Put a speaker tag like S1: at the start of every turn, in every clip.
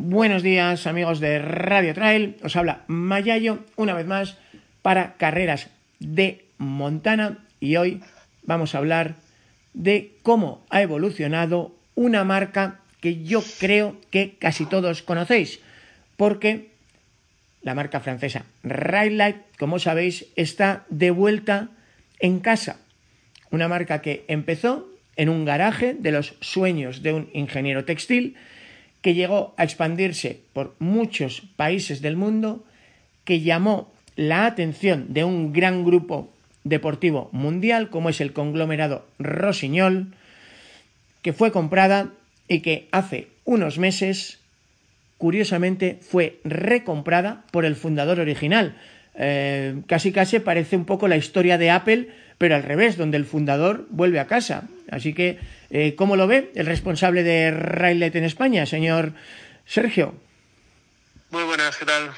S1: Buenos días, amigos de Radio Trail. Os habla Mayayo una vez más para carreras de Montana y hoy vamos a hablar de cómo ha evolucionado una marca que yo creo que casi todos conocéis, porque la marca francesa Light, como sabéis, está de vuelta en casa. Una marca que empezó en un garaje de los sueños de un ingeniero textil, que llegó a expandirse por muchos países del mundo, que llamó la atención de un gran grupo deportivo mundial, como es el conglomerado Rossignol, que fue comprada y que hace unos meses, curiosamente, fue recomprada por el fundador original. Eh, casi casi parece un poco la historia de Apple, pero al revés, donde el fundador vuelve a casa. Así que, eh, ¿cómo lo ve el responsable de Raylet en España, señor Sergio?
S2: Muy buenas, ¿qué tal?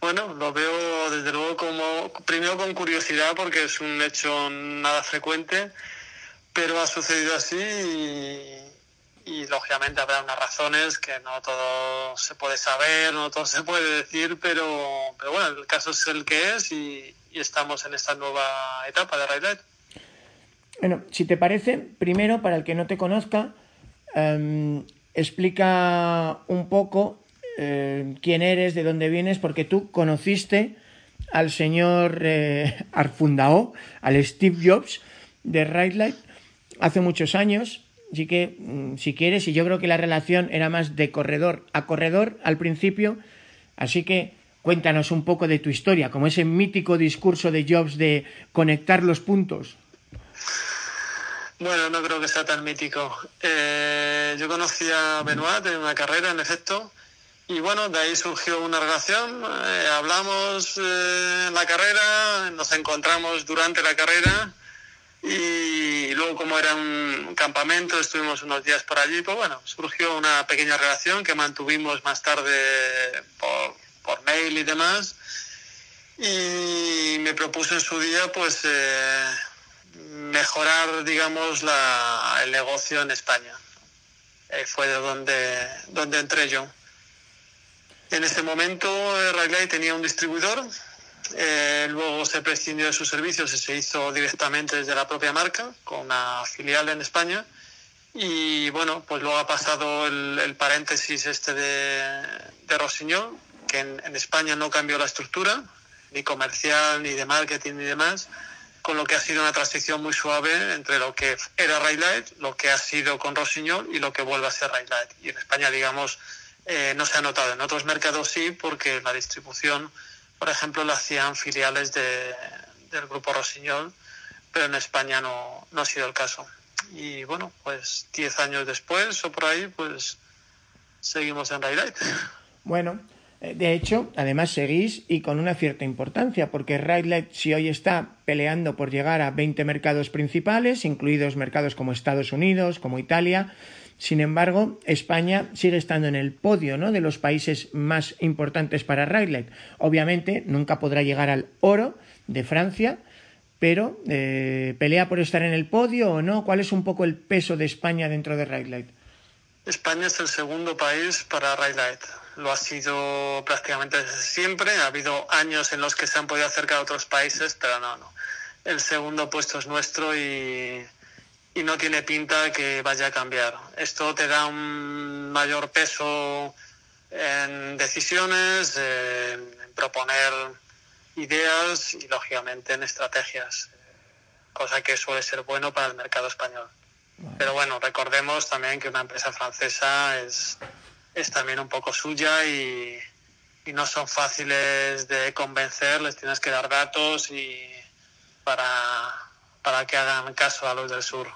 S2: Bueno, lo veo desde luego como, primero con curiosidad porque es un hecho nada frecuente, pero ha sucedido así y, lógicamente habrá unas razones que no todo se puede saber, no todo se puede decir, pero, bueno, el caso es el que es y, estamos en esta nueva etapa de Raylet.
S1: Bueno, si te parece, primero, para el que no te conozca, em, explica un poco eh, quién eres, de dónde vienes, porque tú conociste al señor eh, Arfundao, al Steve Jobs de Right hace muchos años. Así que, mm, si quieres, y yo creo que la relación era más de corredor a corredor al principio. Así que cuéntanos un poco de tu historia, como ese mítico discurso de Jobs de conectar los puntos.
S2: Bueno, no creo que sea tan mítico. Eh, yo conocí a Benoit en una carrera, en efecto, y bueno, de ahí surgió una relación, eh, hablamos eh, en la carrera, nos encontramos durante la carrera y luego como era un campamento, estuvimos unos días por allí, pues bueno, surgió una pequeña relación que mantuvimos más tarde por, por mail y demás y me propuso en su día pues eh, mejorar digamos la, el negocio en España. fue de donde, donde entré yo. En ese momento eh, Railay tenía un distribuidor, eh, luego se prescindió de sus servicios y se hizo directamente desde la propia marca, con una filial en España. Y bueno, pues luego ha pasado el, paréntesis este de, de Rossignol, que en, España no cambió la estructura, ni comercial, ni de marketing, ni demás, con lo que ha sido una transición muy suave entre lo que era Railight, lo que ha sido con Rossignol y lo que vuelve a ser Railight. Y en España, digamos, eh, no se ha notado. En otros mercados sí, porque la distribución, por ejemplo, la hacían filiales de, del grupo Rossignol, pero en España no, no ha sido el caso. Y bueno, pues 10 años después o por ahí, pues seguimos en Raylight.
S1: Bueno, eh, de hecho, además seguís y con una cierta importancia, porque Raylight si hoy está peleando por llegar a 20 mercados principales, incluidos mercados como Estados Unidos, como Italia, sin embargo, España sigue estando en el podio ¿no? de los países más importantes para Rayleigh. Obviamente, nunca podrá llegar al oro de Francia, pero eh, ¿pelea por estar en el podio o no? ¿Cuál es un poco el peso de España dentro de Rayleigh?
S2: España es el segundo país para Rayleigh. Lo ha sido prácticamente siempre. Ha habido años en los que se han podido acercar a otros países, pero no, no. El segundo puesto es nuestro y y no tiene pinta que vaya a cambiar. Esto te da un mayor peso en decisiones, en, proponer ideas y lógicamente en estrategias, cosa que suele ser bueno para el mercado español. Pero bueno, recordemos también que una empresa francesa es, es también un poco suya y, y no son fáciles de convencer, les tienes que dar datos y para, para que hagan caso a los del sur.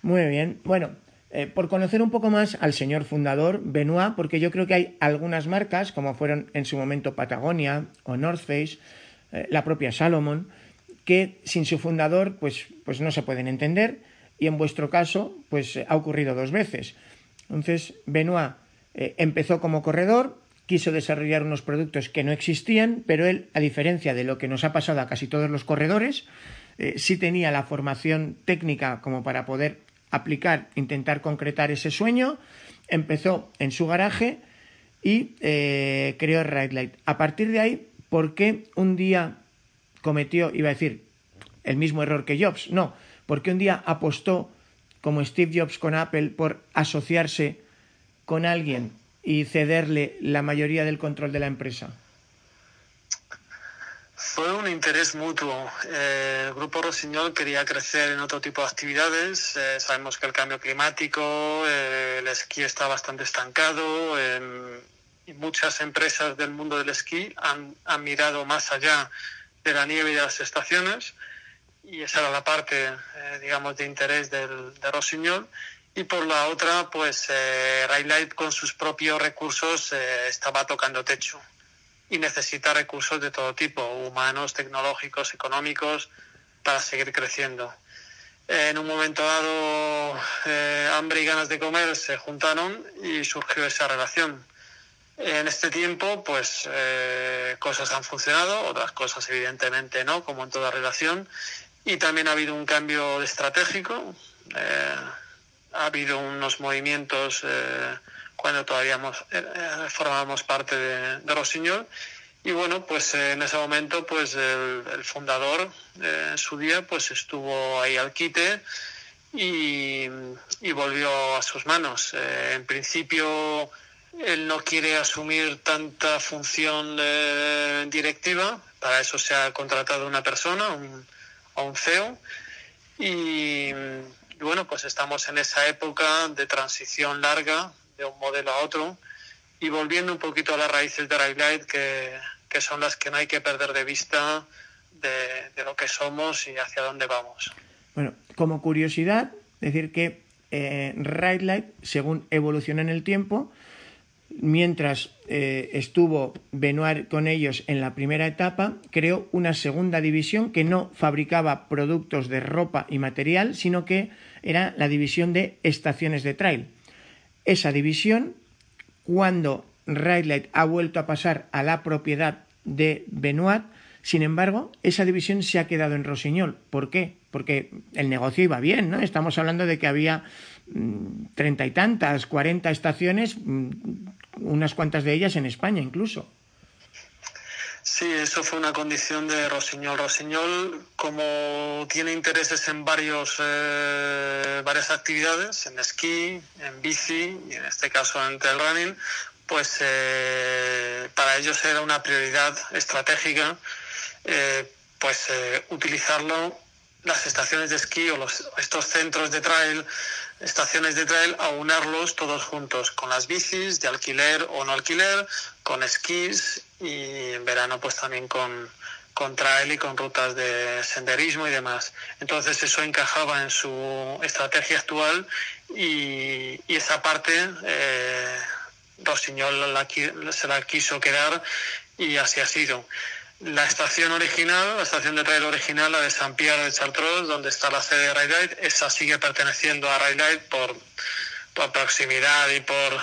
S1: Muy bien. Bueno, eh, por conocer un poco más al señor fundador, Benoit, porque yo creo que hay algunas marcas, como fueron en su momento Patagonia o North Face, eh, la propia Salomon, que sin su fundador pues, pues no se pueden entender y en vuestro caso pues ha ocurrido dos veces. Entonces, Benoit eh, empezó como corredor, quiso desarrollar unos productos que no existían, pero él, a diferencia de lo que nos ha pasado a casi todos los corredores, sí tenía la formación técnica como para poder aplicar, intentar concretar ese sueño. Empezó en su garaje y eh, creó Ride Light. A partir de ahí, ¿por qué un día cometió, iba a decir, el mismo error que Jobs? No, porque un día apostó, como Steve Jobs con Apple, por asociarse con alguien y cederle la mayoría del control de la empresa.
S2: Fue un interés mutuo. Eh, el Grupo Rosiñol quería crecer en otro tipo de actividades. Eh, sabemos que el cambio climático, eh, el esquí está bastante estancado. y muchas empresas del mundo del esquí han, mirado más allá de la nieve y de las estaciones. Y esa era la parte, digamos, de interés del, de Rosiñol. Y por la otra, pues eh, con sus propios recursos estaba tocando techo y necesita recursos de todo tipo, humanos, tecnológicos, económicos, para seguir creciendo. En un momento dado, eh, hambre y ganas de comer se juntaron y surgió esa relación. En este tiempo, pues eh, cosas han funcionado, otras cosas evidentemente no, como en toda relación. Y también ha habido un cambio estratégico, eh, ha habido unos movimientos cuando todavía eh, eh, formábamos parte de, de. Y bueno, pues en ese momento, pues el, fundador eh, en su día, pues estuvo ahí al quite y, volvió a sus manos. en principio, él no quiere asumir tanta función directiva, para eso se ha contratado una persona, un, a un CEO. Y bueno, pues estamos en esa época de transición larga de un modelo a otro y volviendo un poquito a las raíces de Light que, que son las que no hay que perder de vista de, lo que somos y hacia dónde vamos.
S1: Bueno, como curiosidad, decir que eh, Light, según evoluciona en el tiempo, mientras eh, estuvo Benoit con ellos en la primera etapa, creó una segunda división que no fabricaba productos de ropa y material, sino que era la división de estaciones de trail esa división cuando Ride ha vuelto a pasar a la propiedad de Benoit. Sin embargo, esa división se ha quedado en Rosiñol. ¿Por qué? Porque el negocio iba bien, ¿no? Estamos hablando de que había mm, treinta y tantas, cuarenta estaciones, mm, unas cuantas de ellas en España incluso.
S2: Sí, eso fue una condición de Rosiñol. Rosiñol, como tiene intereses en varios, eh, varias actividades, en esquí, en bici y en este caso en trail running, pues eh, para ellos era una prioridad estratégica eh, pues utilizarlo las estaciones de esquí o los, estos centros de trail, estaciones de trail, aunarlos todos juntos, con las bicis de alquiler o no alquiler, con esquís y en verano pues también con, con trail y con rutas de senderismo y demás. Entonces eso encajaba en su estrategia actual y, esa parte eh, Rosiñol se la quiso quedar y así ha sido. La estación original, la estación de trail original, la de San Pierre de Chartreuse, donde está la sede de Ride esa sigue perteneciendo a Ride por, por proximidad y por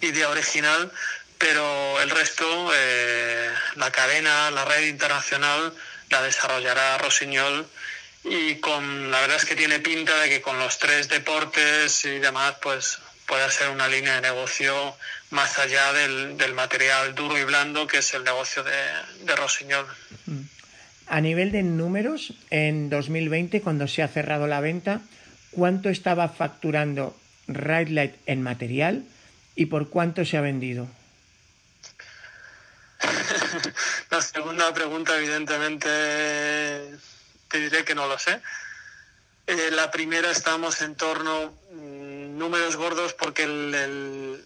S2: idea original, pero el resto, eh, la cadena, la red internacional, la desarrollará Rosiñol y con la verdad es que tiene pinta de que con los tres deportes y demás, pues puede ser una línea de negocio más allá del, material duro y blando que es el negocio de, de Rosiñol. Mm.
S1: A nivel de números, en 2020, cuando se ha cerrado la venta, ¿cuánto estaba facturando Ride Light en material y por cuánto se ha vendido?
S2: la segunda pregunta, evidentemente, te diré que no lo sé. Eh, la primera estamos en torno mm, números gordos porque el, el,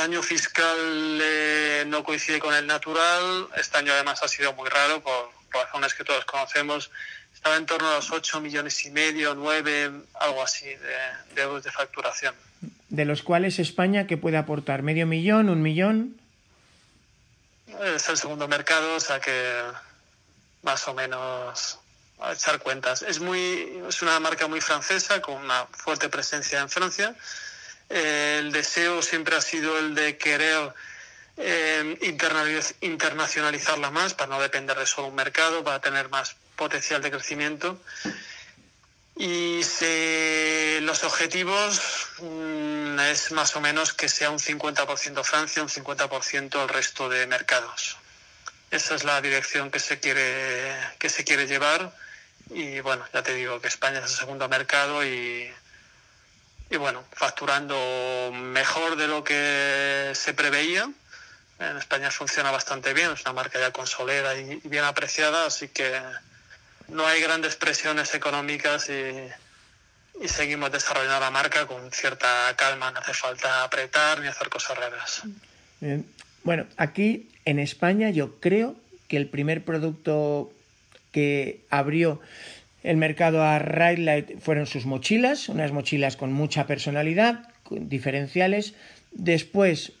S2: año fiscal eh, no coincide con el natural. Este año además ha sido muy raro por, razones que todos conocemos. Estaba en torno a los 8 millones y medio, 9, algo así de, de euros de facturación.
S1: de los cuales España, ¿qué puede aportar? ¿Medio millón? ¿Un millón?
S2: Es el segundo mercado, o sea que más o menos a echar cuentas. Es, muy, es una marca muy francesa, con una fuerte presencia en Francia. El deseo siempre ha sido el de querer eh, internacionalizarla más para no depender de solo un mercado, para tener más potencial de crecimiento. Y los objetivos mm, es más o menos que sea un 50% Francia, un 50% el resto de mercados. Esa es la dirección que se quiere, que se quiere llevar. Y bueno, ya te digo que España es el segundo mercado y, y bueno, facturando mejor de lo que se preveía. En España funciona bastante bien, es una marca ya consolera y bien apreciada, así que no hay grandes presiones económicas y, seguimos desarrollando la marca con cierta calma, no hace falta apretar ni hacer cosas raras.
S1: Bueno, aquí en España yo creo que el primer producto que abrió el mercado a Ride fueron sus mochilas, unas mochilas con mucha personalidad, diferenciales. Después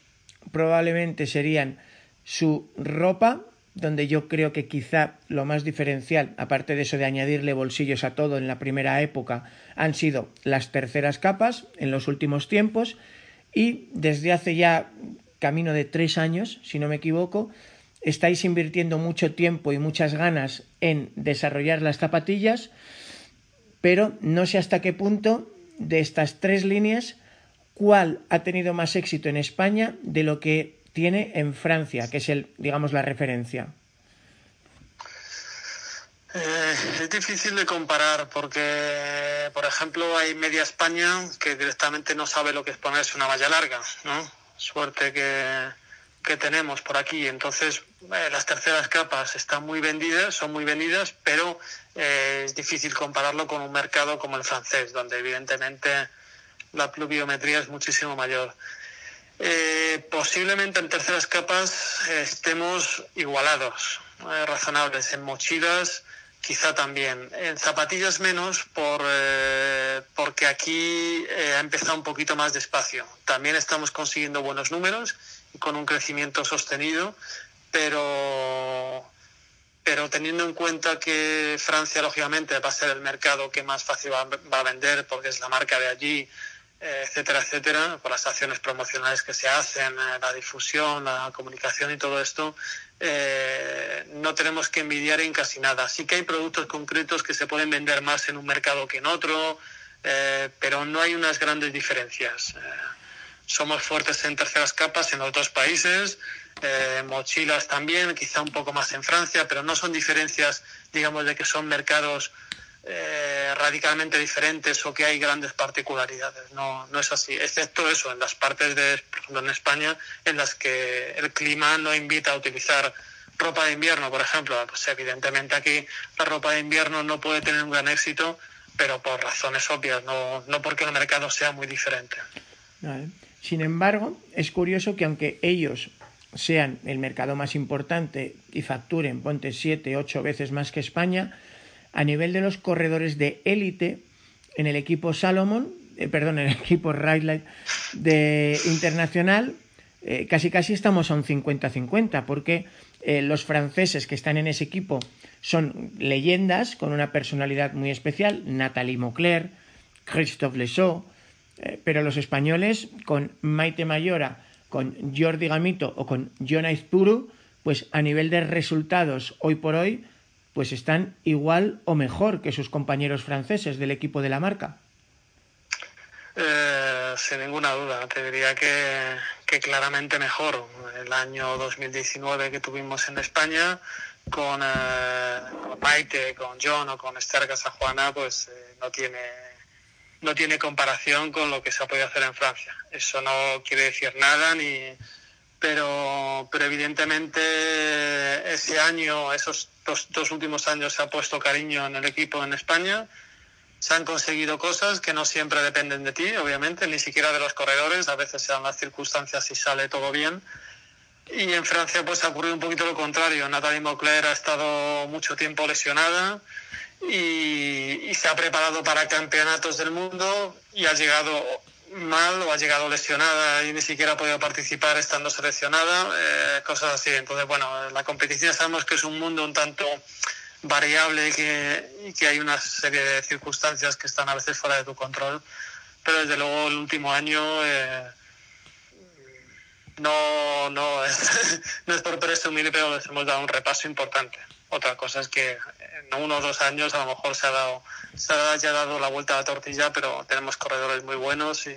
S1: probablemente serían su ropa, donde yo creo que quizá lo más diferencial, aparte de eso de añadirle bolsillos a todo en la primera época, han sido las terceras capas en los últimos tiempos y desde hace ya camino de tres años, si no me equivoco, estáis invirtiendo mucho tiempo y muchas ganas en desarrollar las zapatillas, pero no sé hasta qué punto de estas tres líneas cuál ha tenido más éxito en España de lo que tiene en Francia, que es el, digamos, la referencia?
S2: Eh, es difícil de comparar porque, por ejemplo, hay media España que directamente no sabe lo que es ponerse una malla larga, ¿no? Suerte que, que tenemos por aquí. Entonces, eh, las terceras capas están muy vendidas, son muy vendidas, pero eh, es difícil compararlo con un mercado como el francés, donde evidentemente la pluviometría es muchísimo mayor. Eh, posiblemente en terceras capas estemos igualados, razonables. En mochilas quizá también. En zapatillas menos por, eh, porque aquí ha empezado un poquito más despacio. También estamos consiguiendo buenos números con un crecimiento sostenido, pero pero teniendo en cuenta que Francia, lógicamente, va a ser el mercado que más fácil va, a vender porque es la marca de allí, etcétera, etcétera, por las acciones promocionales que se hacen, eh, la difusión, la comunicación y todo esto, eh, no tenemos que envidiar en casi nada. Sí que hay productos concretos que se pueden vender más en un mercado que en otro, eh, pero no hay unas grandes diferencias. somos fuertes en terceras capas en otros países, mochilas también, quizá un poco más en Francia, pero no son diferencias, digamos, de que son mercados eh, radicalmente diferentes o que hay grandes particularidades. No, no es así, excepto eso, en las partes de, por ejemplo, en España, en las que el clima no invita a utilizar ropa de invierno, por ejemplo. Pues evidentemente aquí la ropa de invierno no puede tener un gran éxito, pero por razones obvias, no, no porque el mercado sea muy diferente.
S1: Sin embargo, es curioso que aunque ellos sean el mercado más importante y facturen, ponte siete, ocho veces más que España, a nivel de los corredores de élite en el equipo Salomon, eh, perdón, en el equipo Ride de internacional, eh, casi casi estamos a un 50-50, porque eh, los franceses que están en ese equipo son leyendas con una personalidad muy especial, Nathalie Mocler, Christophe Lesaux, pero los españoles con Maite Mayora, con Jordi Gamito o con Puru, pues a nivel de resultados hoy por hoy pues están igual o mejor que sus compañeros franceses del equipo de la marca.
S2: Eh, sin ninguna duda, te diría que, claramente mejor. El año 2019 que tuvimos en España con, eh, Maite, con John o con Esther Casajuana, pues eh, no tiene no tiene comparación con lo que se ha podido hacer en Francia. Eso no quiere decir nada ni pero, pero evidentemente ese año, esos dos, últimos años se ha puesto cariño en el equipo en España. Se han conseguido cosas que no siempre dependen de ti, obviamente, ni siquiera de los corredores. A veces se dan las circunstancias y sale todo bien. Y en Francia pues ha ocurrido un poquito lo contrario. Nathalie Mocler ha estado mucho tiempo lesionada y, se ha preparado para campeonatos del mundo y ha llegado mal o ha llegado lesionada y ni siquiera ha podido participar estando seleccionada, eh, cosas así. Entonces, bueno, la competición sabemos que es un mundo un tanto variable y que, y que hay una serie de circunstancias que están a veces fuera de tu control, pero desde luego el último año eh, no, no, no es por presumir, pero les hemos dado un repaso importante. Otra cosa es que en uno o dos años a lo mejor se ha dado, se ha ya dado la vuelta a la tortilla, pero tenemos corredores muy buenos y,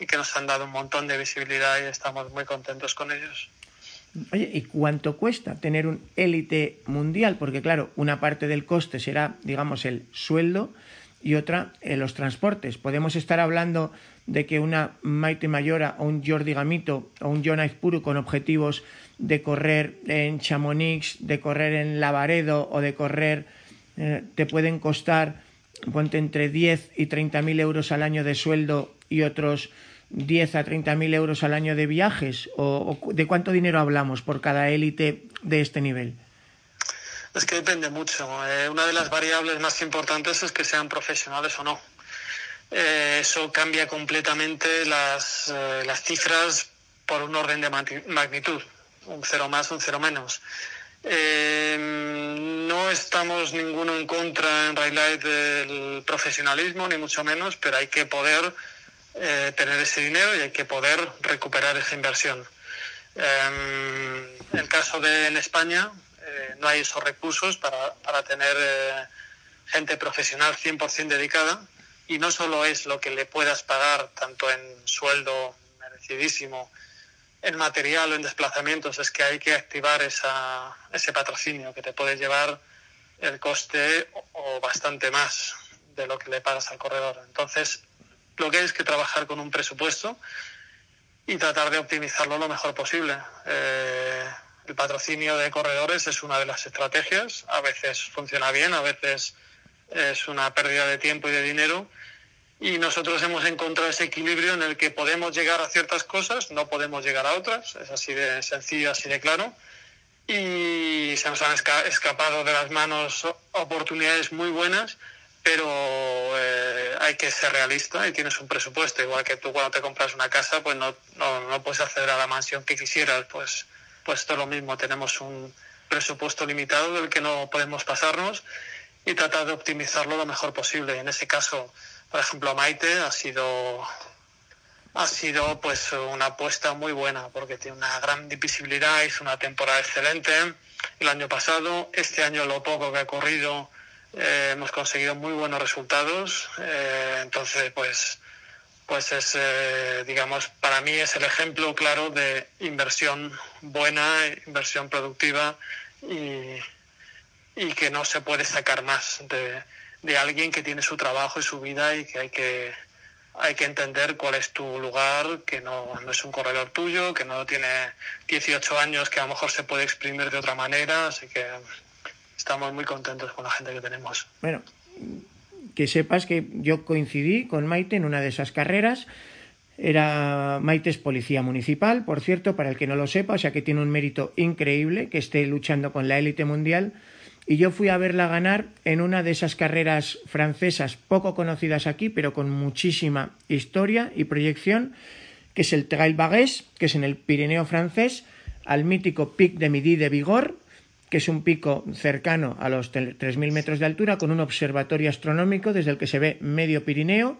S2: y que nos han dado un montón de visibilidad y estamos muy contentos con ellos.
S1: Oye, ¿y cuánto cuesta tener un élite mundial? Porque claro, una parte del coste será, digamos, el sueldo y otra eh, los transportes. Podemos estar hablando de que una Maite Mayora o un Jordi Gamito o un Jonah Puru con objetivos de correr en Chamonix, de correr en Lavaredo o de correr eh, te pueden costar ponte entre 10 y 30 mil euros al año de sueldo y otros 10 a 30 mil euros al año de viajes? ¿O, o de cuánto dinero hablamos por cada élite de este nivel?
S2: Es que depende mucho. Eh, una de las variables más importantes es que sean profesionales o no. Eh, eso cambia completamente las, eh, las cifras por un orden de magnitud, un cero más, un cero menos. Eh, no estamos ninguno en contra en Raylight del profesionalismo, ni mucho menos, pero hay que poder eh, tener ese dinero y hay que poder recuperar esa inversión. Eh, el caso de en España, no hay esos recursos para, para tener gente profesional 100% dedicada y no solo es lo que le puedas pagar tanto en sueldo merecidísimo, en material o en desplazamientos, es que hay que activar esa, ese patrocinio que te puede llevar el coste o, bastante más de lo que le pagas al corredor. Entonces, lo que hay es que trabajar con un presupuesto y tratar de optimizarlo lo mejor posible. Eh, el patrocinio de corredores es una de las estrategias. A veces funciona bien, a veces es una pérdida de tiempo y de dinero. Y nosotros hemos encontrado ese equilibrio en el que podemos llegar a ciertas cosas, no podemos llegar a otras. Es así de sencillo, así de claro. Y se nos han esca escapado de las manos oportunidades muy buenas, pero eh, hay que ser realista y tienes un presupuesto. Igual que tú cuando te compras una casa, pues no, no, no puedes acceder a la mansión que quisieras. Pues pues es lo mismo, tenemos un presupuesto limitado del que no podemos pasarnos y tratar de optimizarlo lo mejor posible. En ese caso, por ejemplo, Maite ha sido ha sido pues una apuesta muy buena porque tiene una gran visibilidad, hizo una temporada excelente el año pasado, este año lo poco que ha corrido eh, hemos conseguido muy buenos resultados, eh, entonces pues pues es, eh, digamos, para mí es el ejemplo claro de inversión buena, inversión productiva y, y que no se puede sacar más de, de, alguien que tiene su trabajo y su vida y que hay que, hay que entender cuál es tu lugar, que no, no es un corredor tuyo, que no tiene 18 años, que a lo mejor se puede exprimir de otra manera, así que estamos muy contentos con la gente que tenemos.
S1: Bueno, que sepas que yo coincidí con Maite en una de esas carreras. Era Maite es policía municipal, por cierto, para el que no lo sepa, o sea que tiene un mérito increíble que esté luchando con la élite mundial. Y yo fui a verla ganar en una de esas carreras francesas poco conocidas aquí, pero con muchísima historia y proyección, que es el Trail Bagués, que es en el Pirineo francés, al mítico Pic de Midi de Vigor, que es un pico cercano a los 3.000 metros de altura, con un observatorio astronómico desde el que se ve medio Pirineo,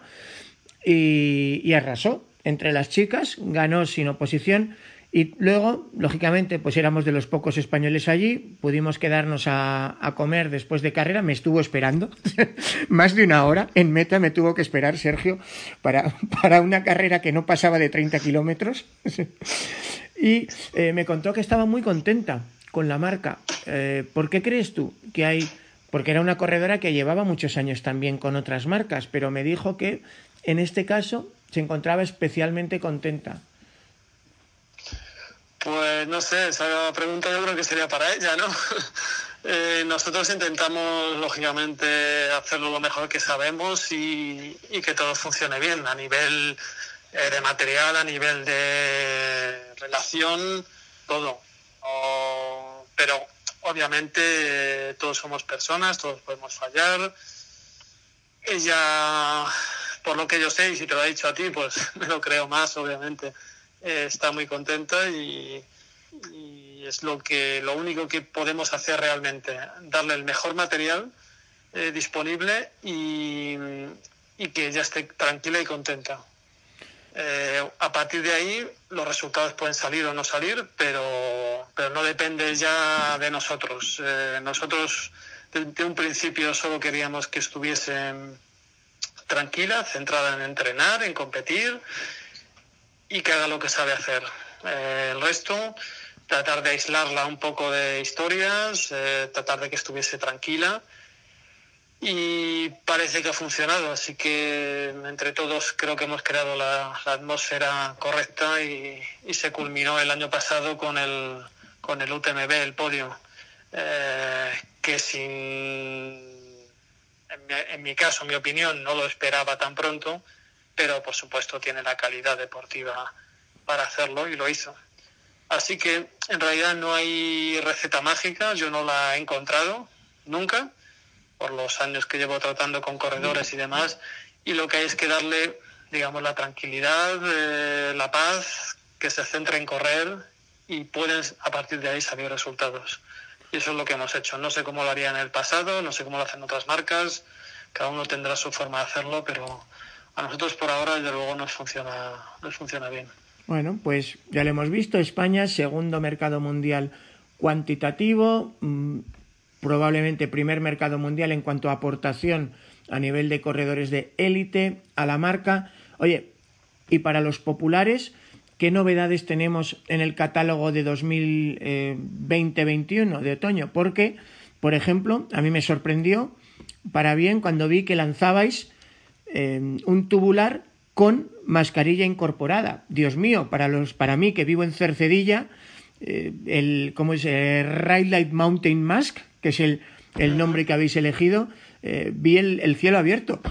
S1: y, y arrasó. Entre las chicas, ganó sin oposición, y luego, lógicamente, pues éramos de los pocos españoles allí, pudimos quedarnos a, comer después de carrera, me estuvo esperando más de una hora, en meta me tuvo que esperar Sergio para, para una carrera que no pasaba de 30 kilómetros, y eh, me contó que estaba muy contenta con la marca. Eh, ¿Por qué crees tú que hay.? Porque era una corredora que llevaba muchos años también con otras marcas, pero me dijo que en este caso se encontraba especialmente contenta.
S2: Pues no sé, esa pregunta yo creo que sería para ella, ¿no? eh, nosotros intentamos, lógicamente, hacerlo lo mejor que sabemos y, que todo funcione bien a nivel eh, de material, a nivel de relación, todo. Pero obviamente todos somos personas, todos podemos fallar. Ella por lo que yo sé, y si te lo ha dicho a ti, pues me lo creo más, obviamente. Eh, está muy contenta y, es lo, que, lo único que podemos hacer realmente, darle el mejor material eh, disponible y, que ella esté tranquila y contenta. Eh, a partir de ahí los resultados pueden salir o no salir, pero, pero no depende ya de nosotros. Nosotros desde un principio solo queríamos que estuviese tranquila, centrada en entrenar, en competir y que haga lo que sabe hacer. Eh, el resto, tratar de aislarla un poco de historias, tratar de que estuviese tranquila y parece que ha funcionado, así que entre todos creo que hemos creado la, atmósfera correcta y, se culminó el año pasado con el, con el UTMB, el podio, eh, que sin, en mi, en mi caso, mi opinión, no lo esperaba tan pronto, pero por supuesto tiene la calidad deportiva para hacerlo y lo hizo. Así que en realidad no hay receta mágica, yo no la he encontrado nunca por los años que llevo tratando con corredores y demás, y lo que hay es que darle, digamos, la tranquilidad, eh, la paz, que se centre en correr y pueden a partir de ahí salir resultados. Y eso es lo que hemos hecho. No sé cómo lo haría en el pasado, no sé cómo lo hacen otras marcas, cada uno tendrá su forma de hacerlo, pero a nosotros por ahora, desde luego, nos funciona, nos funciona bien.
S1: Bueno, pues ya lo hemos visto, España, segundo mercado mundial cuantitativo, mm, probablemente primer mercado mundial en cuanto a aportación a nivel de corredores de élite a la marca. Oye, y para los populares, ¿qué novedades tenemos en el catálogo de 2020-21 de otoño? Porque, por ejemplo, a mí me sorprendió para bien cuando vi que lanzabais eh, un tubular con mascarilla incorporada. Dios mío, para los para mí que vivo en Cercedilla, eh, el ¿cómo es? Eh, Light Mountain Mask, que es el, el nombre que habéis elegido, eh, vi el, el cielo abierto.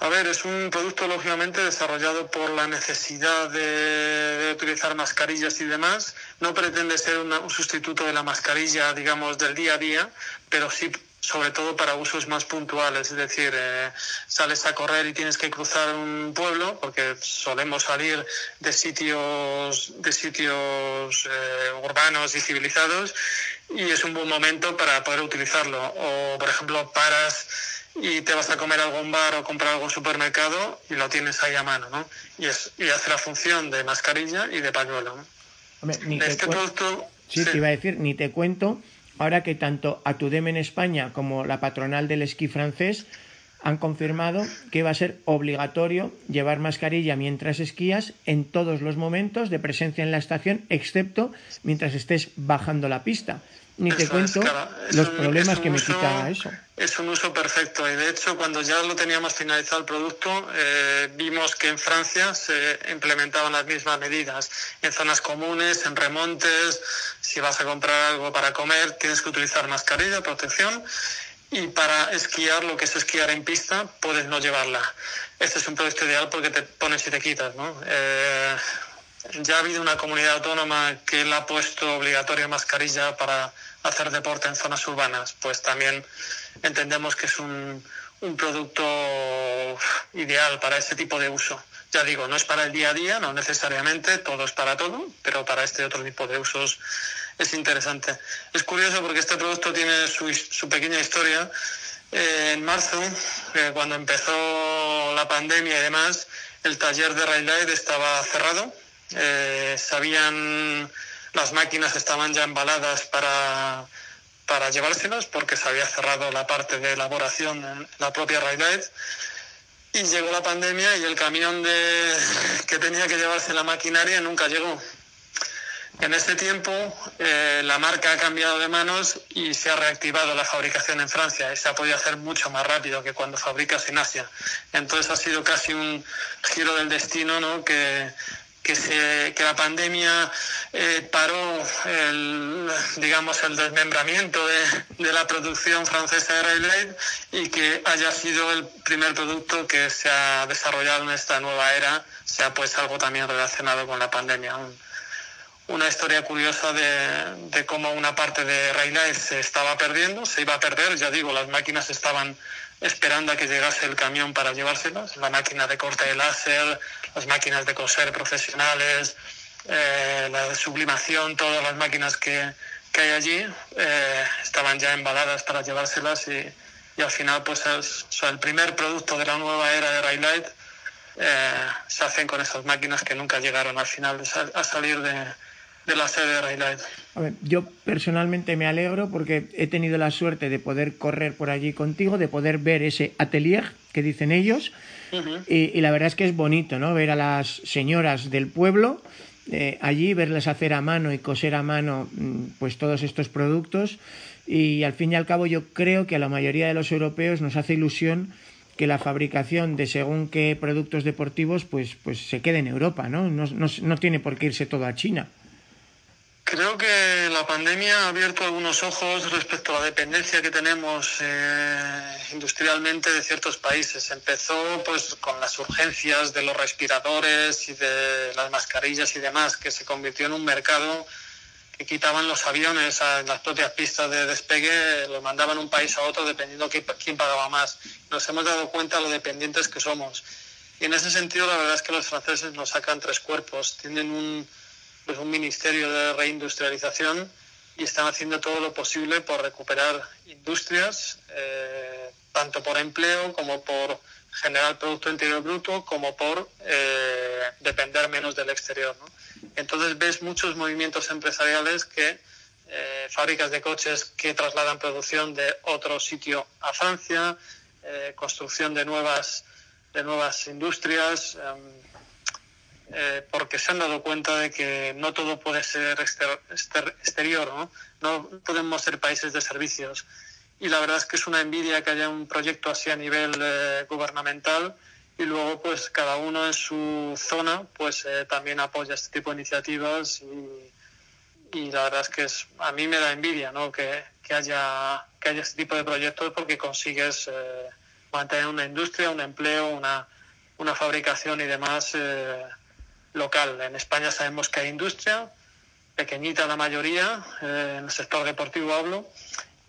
S2: A ver, es un producto lógicamente desarrollado por la necesidad de, utilizar mascarillas y demás. No pretende ser un sustituto de la mascarilla, digamos, del día a día, pero sí sobre todo para usos más puntuales, es decir, eh, sales a correr y tienes que cruzar un pueblo, porque solemos salir de sitios, de sitios eh, urbanos y civilizados, y es un buen momento para poder utilizarlo. O, por ejemplo, paras y te vas a comer algún bar o comprar algún supermercado y lo tienes ahí a mano, ¿no? Y, es, y hace la función de mascarilla y de pañuelo.
S1: este producto... Sí, te iba a decir, ni te cuento, ahora que tanto Atudem en España como la patronal del esquí francés han confirmado que va a ser obligatorio llevar mascarilla mientras esquías en todos los momentos de presencia en la estación, excepto mientras estés bajando la pista. Ni te cuento los problemas que me quita eso.
S2: Es un uso perfecto y de hecho cuando ya lo teníamos finalizado el producto eh, vimos que en Francia se implementaban las mismas medidas. En zonas comunes, en remontes, si vas a comprar algo para comer tienes que utilizar mascarilla, protección y para esquiar, lo que es esquiar en pista, puedes no llevarla. Este es un producto ideal porque te pones y te quitas, ¿no? Eh, ya ha habido una comunidad autónoma que le ha puesto obligatoria mascarilla para hacer deporte en zonas urbanas, pues también entendemos que es un, un producto ideal para ese tipo de uso. Ya digo, no es para el día a día, no necesariamente, todo es para todo, pero para este otro tipo de usos es interesante. Es curioso porque este producto tiene su, su pequeña historia. Eh, en marzo, eh, cuando empezó la pandemia y demás, el taller de Raillight estaba cerrado. Eh, sabían, las máquinas estaban ya embaladas para, para llevárselas porque se había cerrado la parte de elaboración en la propia Raillight. Y llegó la pandemia y el camión de, que tenía que llevarse la maquinaria nunca llegó. En este tiempo, eh, la marca ha cambiado de manos y se ha reactivado la fabricación en Francia y se ha podido hacer mucho más rápido que cuando fabricas en Asia. Entonces ha sido casi un giro del destino, ¿no? Que, que, se, que la pandemia eh, paró el, digamos, el desmembramiento de, la producción francesa de Rayleigh y que haya sido el primer producto que se ha desarrollado en esta nueva era, sea pues algo también relacionado con la pandemia una historia curiosa de, cómo una parte de Raylight se estaba perdiendo, se iba a perder, ya digo, las máquinas estaban esperando a que llegase el camión para llevárselas, la máquina de corte de láser, las máquinas de coser profesionales, eh, la sublimación, todas las máquinas que, que hay allí eh, estaban ya embaladas para llevárselas y, y al final pues el primer producto de la nueva era de Raylight eh, se hacen con esas máquinas que nunca llegaron al final a salir de, de la sede de Raylight.
S1: A ver, yo personalmente me alegro porque he tenido la suerte de poder correr por allí contigo, de poder ver ese atelier que dicen ellos. y, la verdad es que es bonito, ¿no? Ver a las señoras del pueblo eh, allí, verles hacer a mano y coser a mano mm, pues todos estos productos. Y al fin y al cabo yo creo que a la mayoría de los europeos nos hace ilusión que la fabricación de según qué productos deportivos pues, pues se quede en Europa, ¿no? No, no, no tiene por qué irse todo a China.
S2: Creo que la pandemia ha abierto algunos ojos respecto a la dependencia que tenemos eh, industrialmente de ciertos países. Empezó pues con las urgencias de los respiradores y de las mascarillas y demás, que se convirtió en un mercado que quitaban los aviones a las propias pistas de despegue, lo mandaban de un país a otro dependiendo quién pagaba más. Nos hemos dado cuenta de lo dependientes que somos. Y en ese sentido, la verdad es que los franceses nos sacan tres cuerpos. Tienen un es un ministerio de reindustrialización y están haciendo todo lo posible por recuperar industrias, eh, tanto por empleo como por generar Producto Interior Bruto, como por eh, depender menos del exterior. Entonces ves muchos movimientos empresariales que eh, fábricas de coches que trasladan producción de otro sitio a Francia, construcción de nuevas, de nuevas industrias. Eh, porque se han dado cuenta de que no todo puede ser exterior, ¿no? no podemos ser países de servicios. Y la verdad es que es una envidia que haya un proyecto así a nivel eh, gubernamental y luego pues cada uno en su zona pues eh, también apoya este tipo de iniciativas y, y la verdad es que es, a mí me da envidia ¿no? que, que, haya, que haya este tipo de proyectos porque consigues mantener una industria, un empleo, una, una fabricación y demás local. En España sabemos que hay industria, pequeñita la mayoría, eh, en el sector deportivo hablo,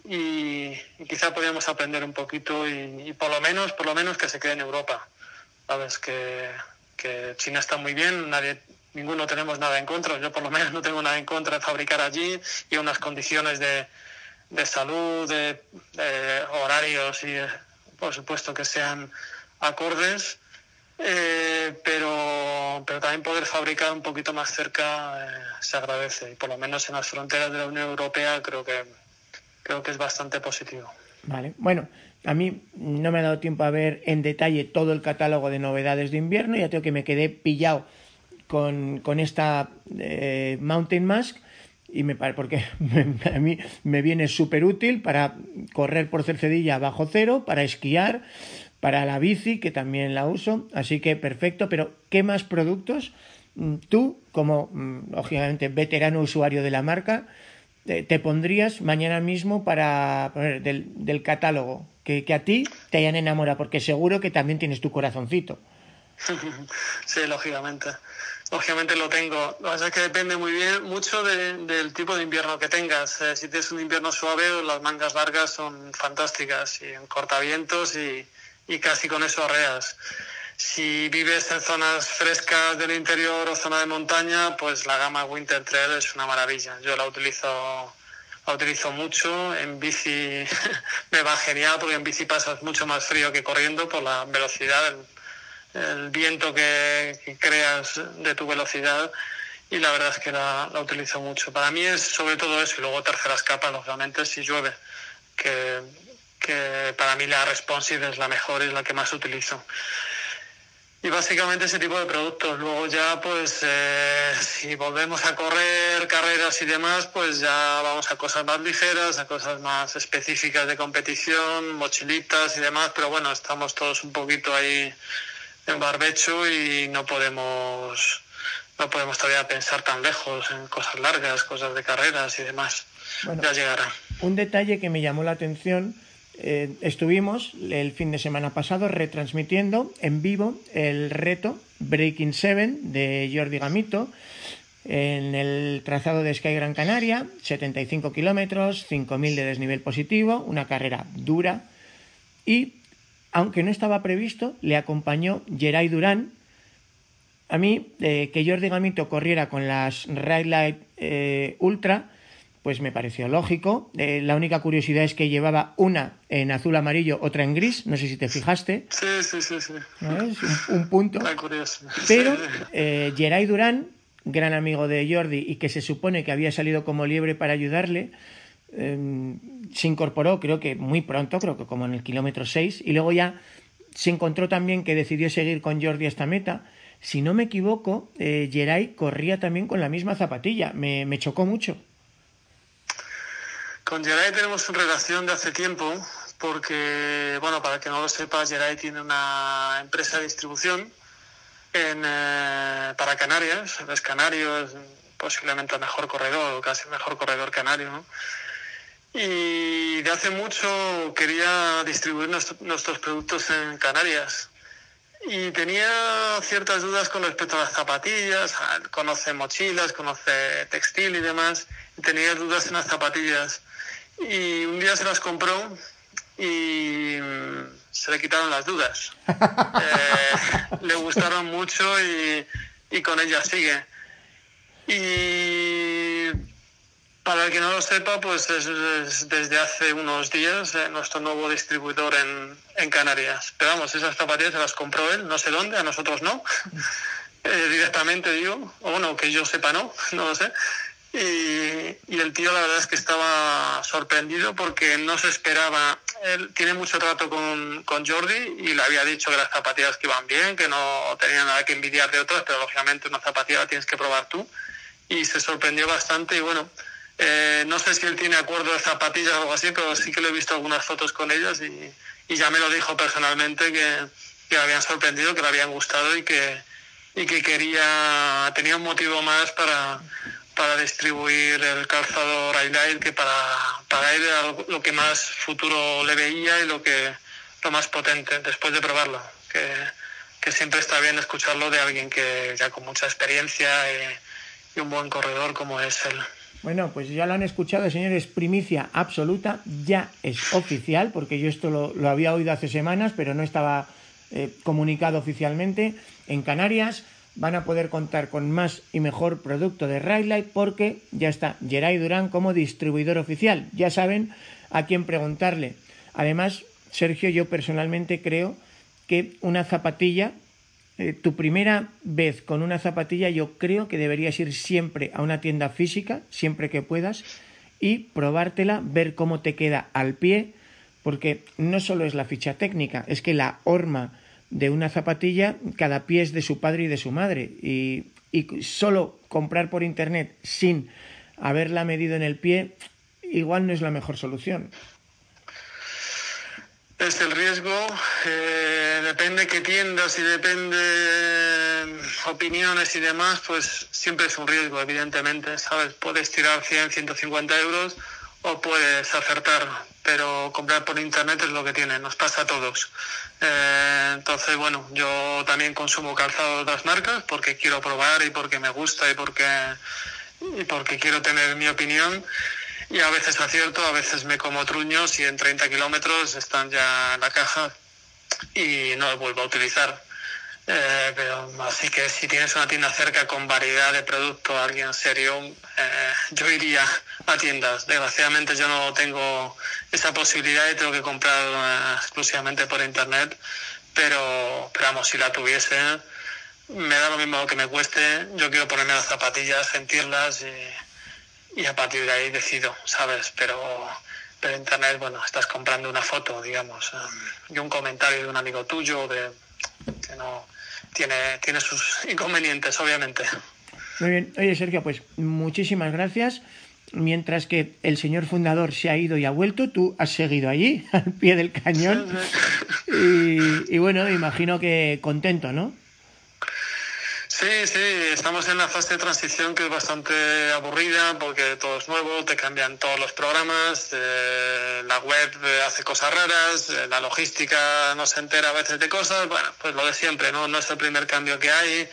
S2: y, quizá podríamos aprender un poquito y, por lo menos, por lo menos que se quede en Europa. Sabes que, China está muy bien, nadie, ninguno tenemos nada en contra, yo por lo menos no tengo nada en contra de fabricar allí y unas condiciones de, de salud, de horarios y por supuesto que sean acordes eh, pero, pero también poder fabricar un poquito más cerca eh, se agradece. Y por lo menos en las fronteras de la Unión Europea creo que, creo que es bastante positivo.
S1: Vale, bueno, a mí no me ha dado tiempo a ver en detalle todo el catálogo de novedades de invierno, ya tengo que me quedé pillado con, con esta eh, Mountain Mask y me porque a mí me viene súper útil para correr por Cercedilla bajo cero, para esquiar, para la bici, que también la uso, así que perfecto, pero ¿qué más productos mm, tú, como mm, lógicamente veterano usuario de la marca, te, pondrías mañana mismo para poner del, catálogo que, a ti te hayan enamorado? Porque seguro que también tienes tu corazoncito.
S2: Sí, lógicamente. Lógicamente lo tengo. Lo que pasa es que depende muy bien, mucho del tipo de invierno que tengas. Eh, si tienes un invierno suave, las mangas largas son fantásticas y en cortavientos y, y casi con eso arreas. Si vives en zonas frescas del interior o zona de montaña, pues la gama Winter Trail es una maravilla. Yo la utilizo, la utilizo mucho. En bici me va genial porque en bici pasas mucho más frío que corriendo por la velocidad, el, viento que, creas de tu velocidad. Y la verdad es que la, utilizo mucho. Para mí es sobre todo eso. Y luego terceras capas, lógicamente, si llueve. Que que para mí la Responsive es la mejor, es la que más utilizo. Y básicamente ese tipo de productos. Luego ya, pues, eh, si volvemos a correr carreras y demás, pues ya vamos a cosas más ligeras, a cosas más específicas de competición, mochilitas y demás. Pero bueno, estamos todos un poquito ahí en barbecho y no podemos, no podemos todavía pensar tan lejos en cosas largas, cosas de carreras y demás. ya llegará.
S1: Un detalle que me llamó la atención eh, estuvimos el fin de semana pasado retransmitiendo en vivo el reto Breaking Seven de Jordi Gamito. en el trazado de Sky Gran Canaria, 75 kilómetros, 5.000 de desnivel positivo, una carrera dura y, aunque no estaba previsto, le acompañó Geray Durán. A mí, eh, que Jordi Gamito corriera con las Ride Light eh, Ultra, pues me pareció lógico. Eh, la única curiosidad es que llevaba una en azul amarillo, otra en gris. No sé si te fijaste.
S2: Sí, sí, sí. sí.
S1: Un, un, punto.
S2: curioso.
S1: Pero eh, Geray Durán, gran amigo de Jordi y que se supone que había salido como liebre para ayudarle, eh, se incorporó, creo que muy pronto, creo que como en el kilómetro 6, y luego ya se encontró también que decidió seguir con Jordi esta meta. Si no me equivoco, eh, Geray corría también con la misma zapatilla. Me, me chocó mucho.
S2: Con Geray tenemos una relación de hace tiempo, porque, bueno, para que no lo sepas, Geray tiene una empresa de distribución en, eh, para Canarias. Es canario, es posiblemente el mejor corredor, o casi el mejor corredor canario, ¿no? Y de hace mucho quería distribuir nuestro, nuestros productos en Canarias. Y tenía ciertas dudas con respecto a las zapatillas, conoce mochilas, conoce textil y demás, tenía dudas en las zapatillas y un día se las compró y se le quitaron las dudas. eh, le gustaron mucho y, y, con ellas sigue. Y para el que no lo sepa, pues es, es desde hace unos días eh, nuestro nuevo distribuidor en, en, Canarias. Pero vamos, esas zapatillas se las compró él, no sé dónde, a nosotros no. eh, directamente digo, o bueno, que yo sepa no, no lo sé. Y, y, el tío la verdad es que estaba sorprendido porque no se esperaba. Él tiene mucho trato con, con Jordi y le había dicho que las zapatillas que iban bien, que no tenía nada que envidiar de otras, pero lógicamente una zapatilla la tienes que probar tú. Y se sorprendió bastante y bueno, eh, no sé si él tiene acuerdo de zapatillas o algo así, pero sí que le he visto algunas fotos con ellas y, y ya me lo dijo personalmente que, que le habían sorprendido, que le habían gustado y que, y que quería, tenía un motivo más para para distribuir el calzado Railite, que para, para él era lo que más futuro le veía y lo que lo más potente después de probarlo. Que, que siempre está bien escucharlo de alguien que ya con mucha experiencia y, y un buen corredor como es él.
S1: Bueno, pues ya lo han escuchado, señores, primicia absoluta, ya es oficial, porque yo esto lo, lo había oído hace semanas, pero no estaba eh, comunicado oficialmente. En Canarias van a poder contar con más y mejor producto de Ride porque ya está Geray Durán como distribuidor oficial. Ya saben a quién preguntarle. Además, Sergio, yo personalmente creo que una zapatilla, eh, tu primera vez con una zapatilla, yo creo que deberías ir siempre a una tienda física, siempre que puedas, y probártela, ver cómo te queda al pie, porque no solo es la ficha técnica, es que la horma de una zapatilla, cada pie es de su padre y de su madre. Y, y solo comprar por internet sin haberla medido en el pie, igual no es la mejor solución.
S2: Es el riesgo, eh, depende qué tiendas y depende opiniones y demás, pues siempre es un riesgo, evidentemente, ¿sabes? Puedes tirar 100, 150 euros o puedes acertar, pero comprar por internet es lo que tiene, nos pasa a todos. Eh, entonces, bueno, yo también consumo calzado de otras marcas porque quiero probar y porque me gusta y porque, y porque quiero tener mi opinión. Y a veces acierto, a veces me como truños y en 30 kilómetros están ya en la caja y no vuelvo a utilizar. Eh, pero así que si tienes una tienda cerca con variedad de productos, alguien serio, eh, yo iría a tiendas. Desgraciadamente yo no tengo esa posibilidad y tengo que comprar eh, exclusivamente por internet, pero, pero vamos, si la tuviese, me da lo mismo que me cueste. Yo quiero ponerme las zapatillas, sentirlas y, a partir de ahí decido, ¿sabes? Pero pero internet, bueno, estás comprando una foto, digamos, um, y un comentario de un amigo tuyo, de que no tiene, tiene sus inconvenientes, obviamente.
S1: Muy bien. Oye, Sergio, pues muchísimas gracias. Mientras que el señor fundador se ha ido y ha vuelto, tú has seguido allí, al pie del cañón. Y, y bueno, imagino que contento, ¿no?
S2: Sí, sí, estamos en la fase de transición que es bastante aburrida porque todo es nuevo, te cambian todos los programas, eh, la web hace cosas raras, eh, la logística no se entera a veces de cosas, bueno, pues lo de siempre, ¿no? No es el primer cambio que hay,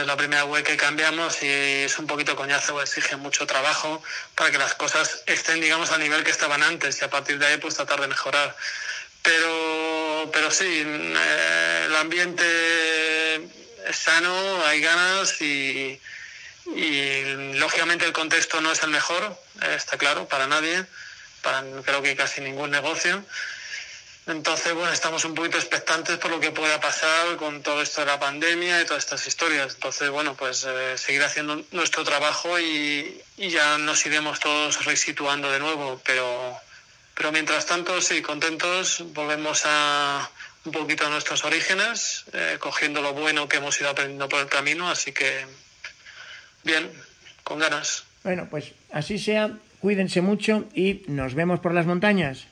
S2: es la primera web que cambiamos y es un poquito coñazo, exige mucho trabajo para que las cosas estén, digamos, al nivel que estaban antes y a partir de ahí pues tratar de mejorar. Pero, pero sí, eh, el ambiente es sano, hay ganas y, y lógicamente el contexto no es el mejor, está claro, para nadie, para creo que casi ningún negocio entonces, bueno, estamos un poquito expectantes por lo que pueda pasar con todo esto de la pandemia y todas estas historias. Entonces, bueno, pues eh, seguir haciendo nuestro trabajo y, ya nos iremos todos resituando de nuevo. Pero, pero mientras tanto, sí, contentos, volvemos a un poquito a nuestros orígenes, eh, cogiendo lo bueno que hemos ido aprendiendo por el camino. Así que, bien, con ganas.
S1: Bueno, pues así sea, cuídense mucho y nos vemos por las montañas.